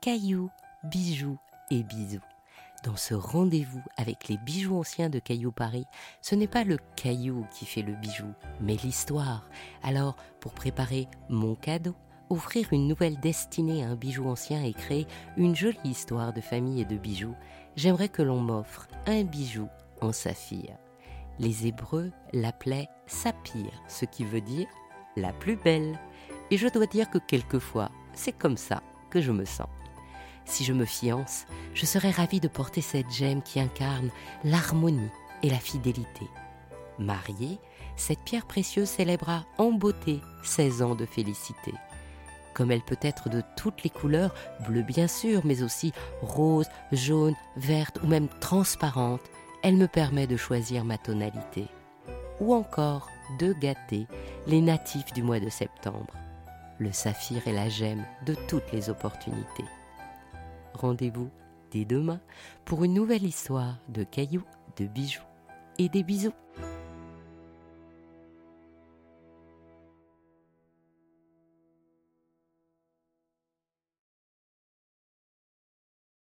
cailloux, bijoux et bisous. Dans ce rendez-vous avec les bijoux anciens de Caillou Paris, ce n'est pas le caillou qui fait le bijou, mais l'histoire. Alors, pour préparer mon cadeau, offrir une nouvelle destinée à un bijou ancien et créer une jolie histoire de famille et de bijoux, j'aimerais que l'on m'offre un bijou en saphir. Les Hébreux l'appelaient saphir, ce qui veut dire la plus belle. Et je dois dire que quelquefois, c'est comme ça que je me sens. Si je me fiance, je serais ravie de porter cette gemme qui incarne l'harmonie et la fidélité. Mariée, cette pierre précieuse célébrera en beauté 16 ans de félicité. Comme elle peut être de toutes les couleurs, bleu bien sûr, mais aussi rose, jaune, verte ou même transparente, elle me permet de choisir ma tonalité. Ou encore de gâter les natifs du mois de septembre. Le saphir est la gemme de toutes les opportunités. Rendez-vous dès demain pour une nouvelle histoire de cailloux, de bijoux et des bisous.